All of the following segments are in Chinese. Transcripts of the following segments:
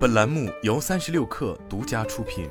本栏目由三十六氪独家出品。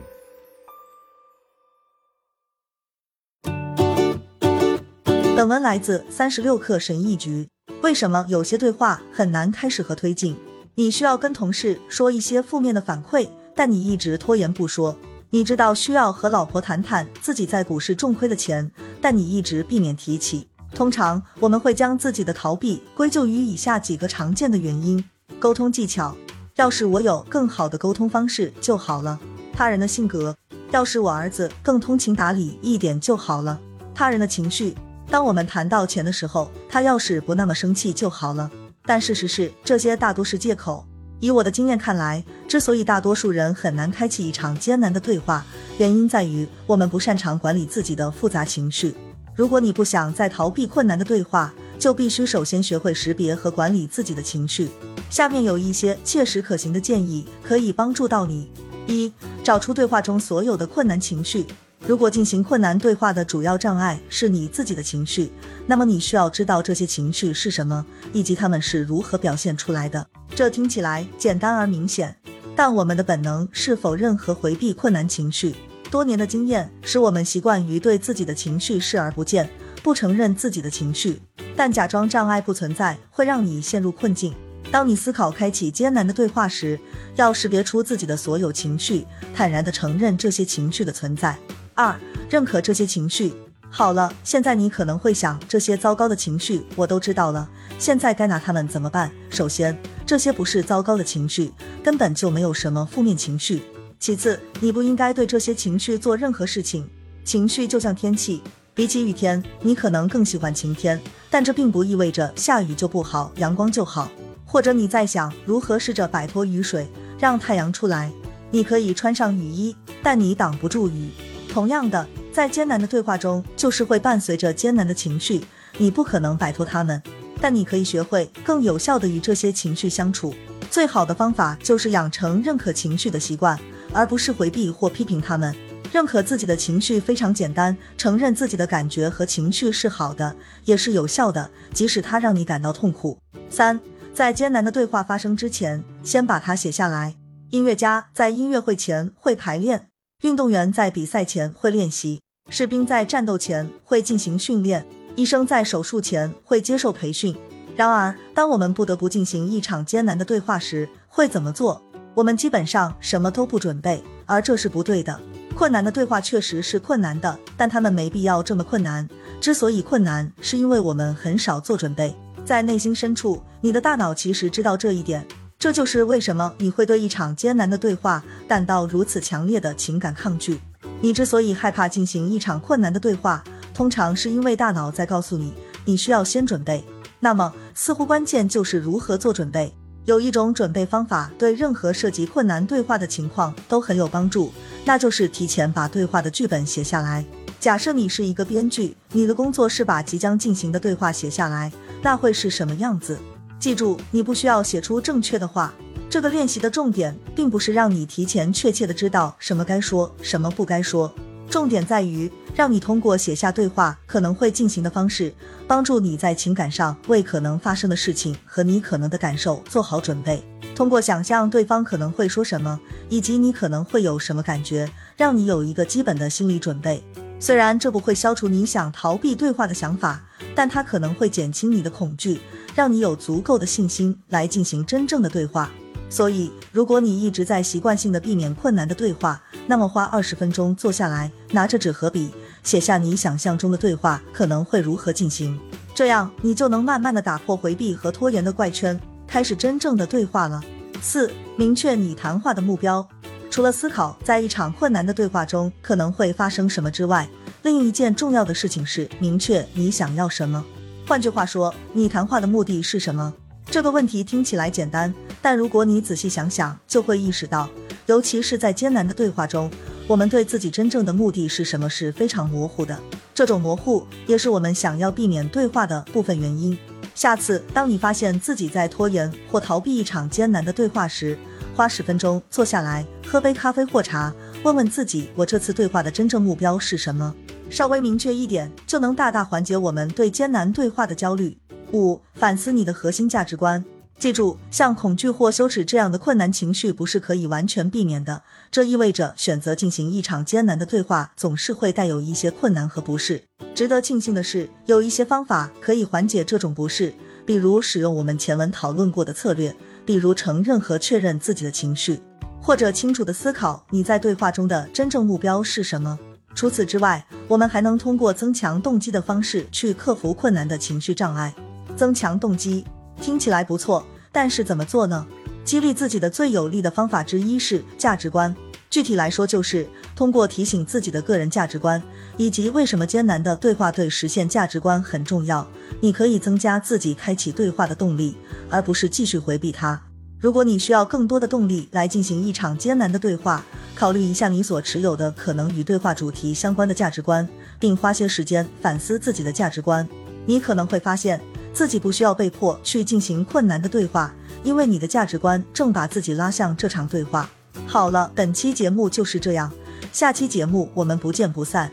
本文来自三十六氪神译局。为什么有些对话很难开始和推进？你需要跟同事说一些负面的反馈，但你一直拖延不说。你知道需要和老婆谈谈自己在股市重亏的钱，但你一直避免提起。通常我们会将自己的逃避归咎于以下几个常见的原因：沟通技巧，要是我有更好的沟通方式就好了；他人的性格，要是我儿子更通情达理一点就好了；他人的情绪。当我们谈到钱的时候，他要是不那么生气就好了。但事实是，这些大多是借口。以我的经验看来，之所以大多数人很难开启一场艰难的对话，原因在于我们不擅长管理自己的复杂情绪。如果你不想再逃避困难的对话，就必须首先学会识别和管理自己的情绪。下面有一些切实可行的建议，可以帮助到你：一、找出对话中所有的困难情绪。如果进行困难对话的主要障碍是你自己的情绪，那么你需要知道这些情绪是什么，以及他们是如何表现出来的。这听起来简单而明显，但我们的本能是否认和回避困难情绪。多年的经验使我们习惯于对自己的情绪视而不见，不承认自己的情绪。但假装障碍不存在会让你陷入困境。当你思考开启艰难的对话时，要识别出自己的所有情绪，坦然地承认这些情绪的存在。二，认可这些情绪。好了，现在你可能会想，这些糟糕的情绪我都知道了，现在该拿它们怎么办？首先，这些不是糟糕的情绪，根本就没有什么负面情绪。其次，你不应该对这些情绪做任何事情。情绪就像天气，比起雨天，你可能更喜欢晴天，但这并不意味着下雨就不好，阳光就好。或者你在想如何试着摆脱雨水，让太阳出来？你可以穿上雨衣，但你挡不住雨。同样的，在艰难的对话中，就是会伴随着艰难的情绪，你不可能摆脱他们，但你可以学会更有效的与这些情绪相处。最好的方法就是养成认可情绪的习惯，而不是回避或批评他们。认可自己的情绪非常简单，承认自己的感觉和情绪是好的，也是有效的，即使它让你感到痛苦。三，在艰难的对话发生之前，先把它写下来。音乐家在音乐会前会排练。运动员在比赛前会练习，士兵在战斗前会进行训练，医生在手术前会接受培训。然而，当我们不得不进行一场艰难的对话时，会怎么做？我们基本上什么都不准备，而这是不对的。困难的对话确实是困难的，但他们没必要这么困难。之所以困难，是因为我们很少做准备。在内心深处，你的大脑其实知道这一点。这就是为什么你会对一场艰难的对话感到如此强烈的情感抗拒。你之所以害怕进行一场困难的对话，通常是因为大脑在告诉你，你需要先准备。那么，似乎关键就是如何做准备。有一种准备方法对任何涉及困难对话的情况都很有帮助，那就是提前把对话的剧本写下来。假设你是一个编剧，你的工作是把即将进行的对话写下来，那会是什么样子？记住，你不需要写出正确的话。这个练习的重点，并不是让你提前确切的知道什么该说，什么不该说。重点在于让你通过写下对话可能会进行的方式，帮助你在情感上为可能发生的事情和你可能的感受做好准备。通过想象对方可能会说什么，以及你可能会有什么感觉，让你有一个基本的心理准备。虽然这不会消除你想逃避对话的想法，但它可能会减轻你的恐惧。让你有足够的信心来进行真正的对话。所以，如果你一直在习惯性的避免困难的对话，那么花二十分钟坐下来，拿着纸和笔，写下你想象中的对话可能会如何进行。这样，你就能慢慢的打破回避和拖延的怪圈，开始真正的对话了。四、明确你谈话的目标。除了思考在一场困难的对话中可能会发生什么之外，另一件重要的事情是明确你想要什么。换句话说，你谈话的目的是什么？这个问题听起来简单，但如果你仔细想想，就会意识到，尤其是在艰难的对话中，我们对自己真正的目的是什么是非常模糊的。这种模糊也是我们想要避免对话的部分原因。下次当你发现自己在拖延或逃避一场艰难的对话时，花十分钟坐下来，喝杯咖啡或茶，问问自己：我这次对话的真正目标是什么？稍微明确一点，就能大大缓解我们对艰难对话的焦虑。五、反思你的核心价值观。记住，像恐惧或羞耻这样的困难情绪不是可以完全避免的，这意味着选择进行一场艰难的对话，总是会带有一些困难和不适。值得庆幸的是，有一些方法可以缓解这种不适，比如使用我们前文讨论过的策略，比如承认和确认自己的情绪，或者清楚的思考你在对话中的真正目标是什么。除此之外，我们还能通过增强动机的方式去克服困难的情绪障碍。增强动机。听起来不错，但是怎么做呢？激励自己的最有力的方法之一是价值观。具体来说，就是通过提醒自己的个人价值观，以及为什么艰难的对话对实现价值观很重要。你可以增加自己开启对话的动力，而不是继续回避它。如果你需要更多的动力来进行一场艰难的对话，考虑一下你所持有的可能与对话主题相关的价值观，并花些时间反思自己的价值观。你可能会发现。自己不需要被迫去进行困难的对话，因为你的价值观正把自己拉向这场对话。好了，本期节目就是这样，下期节目我们不见不散。